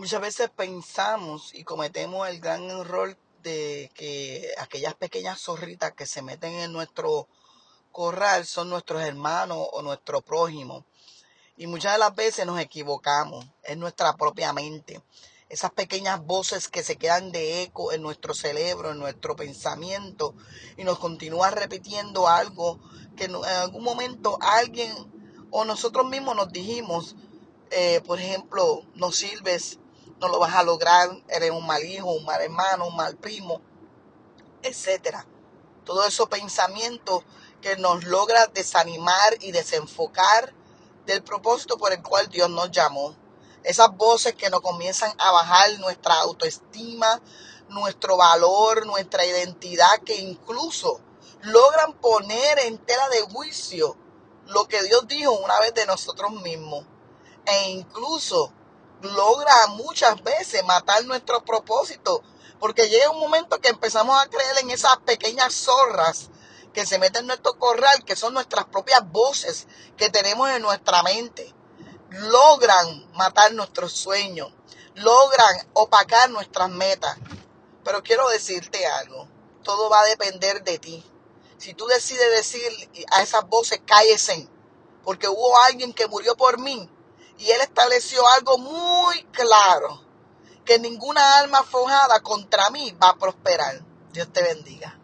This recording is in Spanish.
Muchas veces pensamos y cometemos el gran error de que aquellas pequeñas zorritas que se meten en nuestro corral son nuestros hermanos o nuestro prójimo. Y muchas de las veces nos equivocamos, es nuestra propia mente. Esas pequeñas voces que se quedan de eco en nuestro cerebro, en nuestro pensamiento, y nos continúa repitiendo algo que en algún momento alguien o nosotros mismos nos dijimos, eh, por ejemplo, no sirves, no lo vas a lograr, eres un mal hijo, un mal hermano, un mal primo, etcétera. Todo esos pensamientos que nos logra desanimar y desenfocar del propósito por el cual Dios nos llamó. Esas voces que nos comienzan a bajar nuestra autoestima, nuestro valor, nuestra identidad, que incluso logran poner en tela de juicio lo que Dios dijo una vez de nosotros mismos. E incluso logra muchas veces matar nuestro propósito. Porque llega un momento que empezamos a creer en esas pequeñas zorras que se meten en nuestro corral, que son nuestras propias voces que tenemos en nuestra mente. Logran matar nuestros sueños, logran opacar nuestras metas. Pero quiero decirte algo, todo va a depender de ti. Si tú decides decir a esas voces, cállese, porque hubo alguien que murió por mí y él estableció algo muy claro, que ninguna alma forjada contra mí va a prosperar. Dios te bendiga.